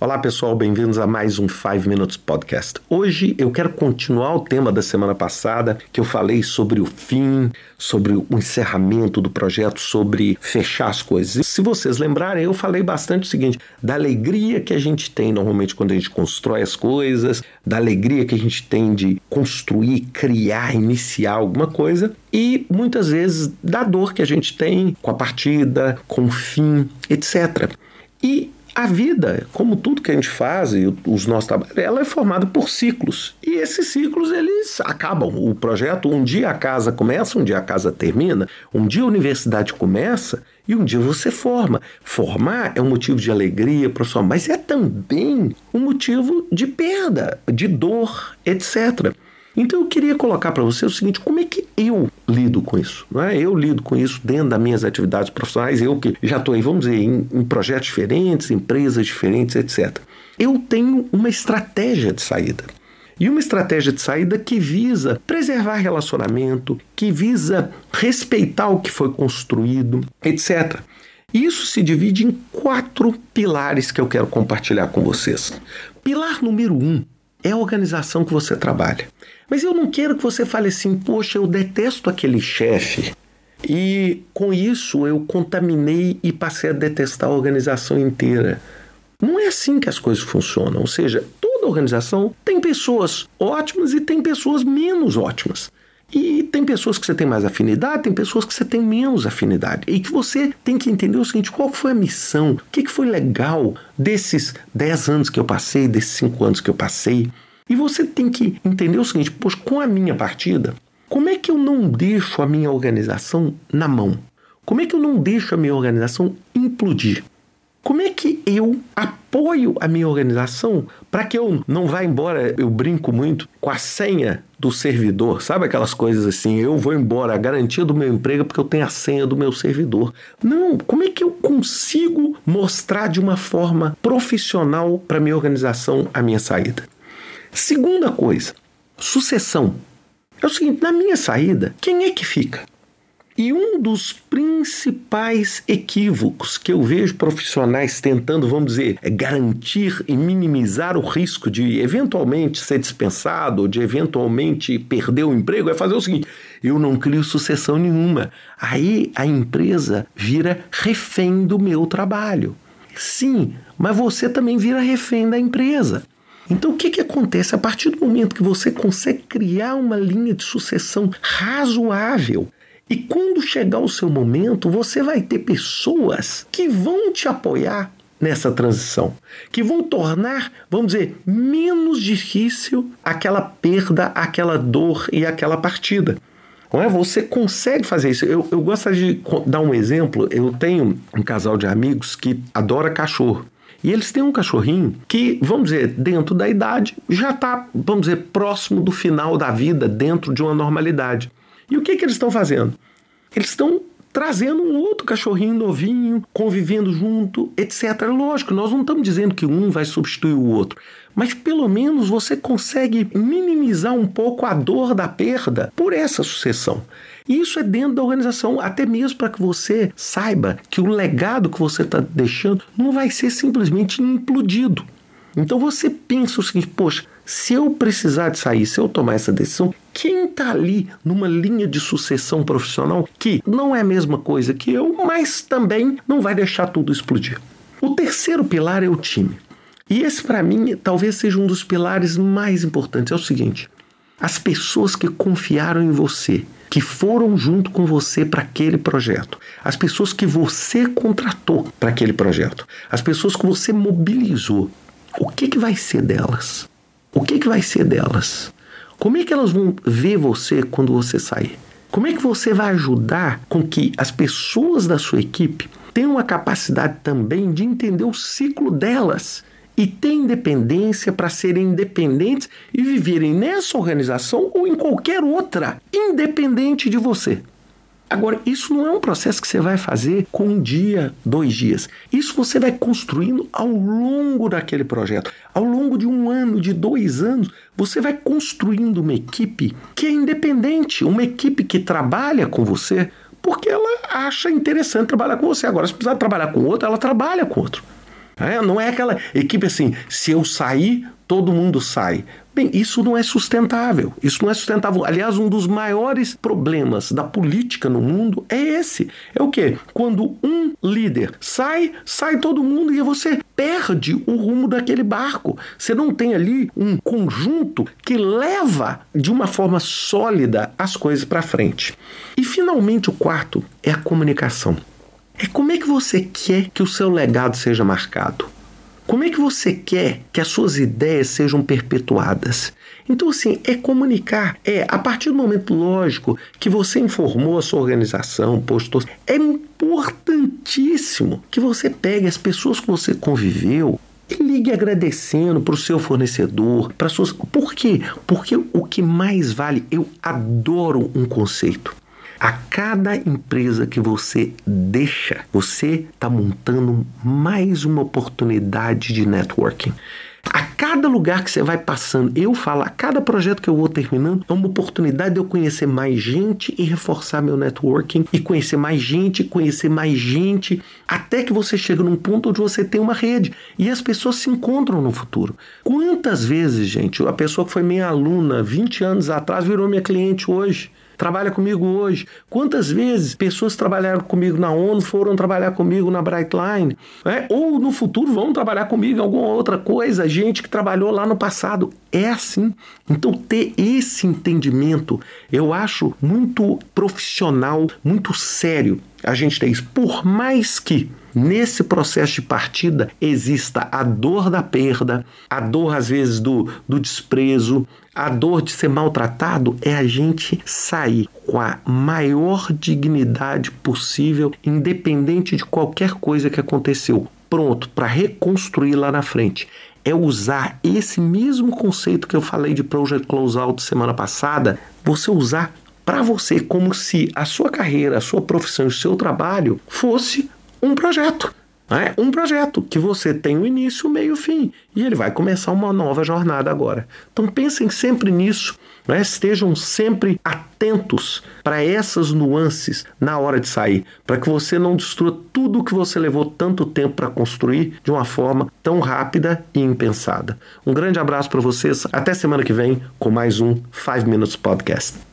Olá pessoal, bem-vindos a mais um 5 Minutes Podcast. Hoje eu quero continuar o tema da semana passada, que eu falei sobre o fim, sobre o encerramento do projeto, sobre fechar as coisas. E se vocês lembrarem, eu falei bastante o seguinte: da alegria que a gente tem normalmente quando a gente constrói as coisas, da alegria que a gente tem de construir, criar, iniciar alguma coisa, e muitas vezes da dor que a gente tem com a partida, com o fim, etc. E a vida, como tudo que a gente faz e os nossos trabalhos, ela é formada por ciclos. E esses ciclos, eles acabam. O projeto, um dia a casa começa, um dia a casa termina, um dia a universidade começa e um dia você forma. Formar é um motivo de alegria profissional, mas é também um motivo de perda, de dor, etc. Então eu queria colocar para você o seguinte: como é que eu lido com isso? Não é? Eu lido com isso dentro das minhas atividades profissionais, eu que já estou aí, vamos dizer, em, em projetos diferentes, empresas diferentes, etc. Eu tenho uma estratégia de saída. E uma estratégia de saída que visa preservar relacionamento, que visa respeitar o que foi construído, etc. Isso se divide em quatro pilares que eu quero compartilhar com vocês. Pilar número um é a organização que você trabalha. Mas eu não quero que você fale assim, poxa, eu detesto aquele chefe. E com isso eu contaminei e passei a detestar a organização inteira. Não é assim que as coisas funcionam. Ou seja, toda organização tem pessoas ótimas e tem pessoas menos ótimas. E tem pessoas que você tem mais afinidade, tem pessoas que você tem menos afinidade. E que você tem que entender o seguinte: qual foi a missão? O que foi legal desses 10 anos que eu passei, desses 5 anos que eu passei? E você tem que entender o seguinte: pois com a minha partida, como é que eu não deixo a minha organização na mão? Como é que eu não deixo a minha organização implodir? Como é que eu apoio a minha organização para que eu não vá embora? Eu brinco muito com a senha do servidor, sabe aquelas coisas assim? Eu vou embora, a garantia do meu emprego é porque eu tenho a senha do meu servidor. Não, como é que eu consigo mostrar de uma forma profissional para minha organização a minha saída? Segunda coisa, sucessão. É o seguinte, na minha saída, quem é que fica? E um dos principais equívocos que eu vejo profissionais tentando, vamos dizer, é garantir e minimizar o risco de eventualmente ser dispensado ou de eventualmente perder o emprego é fazer o seguinte: eu não crio sucessão nenhuma. Aí a empresa vira refém do meu trabalho. Sim, mas você também vira refém da empresa. Então, o que, que acontece? A partir do momento que você consegue criar uma linha de sucessão razoável, e quando chegar o seu momento, você vai ter pessoas que vão te apoiar nessa transição, que vão tornar, vamos dizer, menos difícil aquela perda, aquela dor e aquela partida. Não é? Você consegue fazer isso. Eu, eu gostaria de dar um exemplo. Eu tenho um casal de amigos que adora cachorro. E eles têm um cachorrinho que, vamos dizer, dentro da idade, já está, vamos dizer, próximo do final da vida, dentro de uma normalidade. E o que, que eles estão fazendo? Eles estão trazendo um outro cachorrinho novinho, convivendo junto, etc. Lógico, nós não estamos dizendo que um vai substituir o outro, mas pelo menos você consegue minimizar um pouco a dor da perda por essa sucessão. E isso é dentro da organização, até mesmo para que você saiba que o legado que você está deixando não vai ser simplesmente implodido. Então você pensa o seguinte: poxa, se eu precisar de sair, se eu tomar essa decisão, quem está ali numa linha de sucessão profissional que não é a mesma coisa que eu, mas também não vai deixar tudo explodir? O terceiro pilar é o time. E esse, para mim, talvez seja um dos pilares mais importantes. É o seguinte: as pessoas que confiaram em você, que foram junto com você para aquele projeto, as pessoas que você contratou para aquele projeto, as pessoas que você mobilizou, o que, que vai ser delas? O que, que vai ser delas? Como é que elas vão ver você quando você sair? Como é que você vai ajudar com que as pessoas da sua equipe tenham a capacidade também de entender o ciclo delas e ter independência para serem independentes e viverem nessa organização ou em qualquer outra, independente de você? Agora, isso não é um processo que você vai fazer com um dia, dois dias. Isso você vai construindo ao longo daquele projeto. Ao longo de um ano, de dois anos, você vai construindo uma equipe que é independente, uma equipe que trabalha com você porque ela acha interessante trabalhar com você. Agora, se precisar trabalhar com outro, ela trabalha com outro. É, não é aquela equipe assim, se eu sair, todo mundo sai. Bem, isso não é sustentável. Isso não é sustentável. Aliás, um dos maiores problemas da política no mundo é esse. É o quê? Quando um líder sai, sai todo mundo e você perde o rumo daquele barco. Você não tem ali um conjunto que leva de uma forma sólida as coisas para frente. E finalmente o quarto é a comunicação. É como é que você quer que o seu legado seja marcado? Como é que você quer que as suas ideias sejam perpetuadas? Então, assim, é comunicar. É, a partir do momento lógico que você informou a sua organização, postou, é importantíssimo que você pegue as pessoas que você conviveu e ligue agradecendo para o seu fornecedor, para suas. Por quê? Porque o que mais vale, eu adoro um conceito. A cada empresa que você deixa, você está montando mais uma oportunidade de networking. A cada lugar que você vai passando, eu falo, a cada projeto que eu vou terminando, é uma oportunidade de eu conhecer mais gente e reforçar meu networking, e conhecer mais gente, conhecer mais gente, até que você chega num ponto onde você tem uma rede e as pessoas se encontram no futuro. Quantas vezes, gente, a pessoa que foi minha aluna 20 anos atrás virou minha cliente hoje? Trabalha comigo hoje. Quantas vezes pessoas trabalharam comigo na ONU foram trabalhar comigo na Brightline? É? Ou no futuro vão trabalhar comigo em alguma outra coisa, gente que trabalhou lá no passado. É assim. Então, ter esse entendimento eu acho muito profissional, muito sério a gente ter isso. Por mais que nesse processo de partida exista a dor da perda, a dor às vezes do, do desprezo, a dor de ser maltratado, é a gente sair com a maior dignidade possível, independente de qualquer coisa que aconteceu, pronto para reconstruir lá na frente. É usar esse mesmo conceito que eu falei de Project Closeout semana passada, você usar para você como se a sua carreira, a sua profissão, o seu trabalho fosse um projeto. É um projeto que você tem o início, o meio e o fim. E ele vai começar uma nova jornada agora. Então pensem sempre nisso. Né? Estejam sempre atentos para essas nuances na hora de sair, para que você não destrua tudo que você levou tanto tempo para construir de uma forma tão rápida e impensada. Um grande abraço para vocês. Até semana que vem com mais um 5 Minutes Podcast.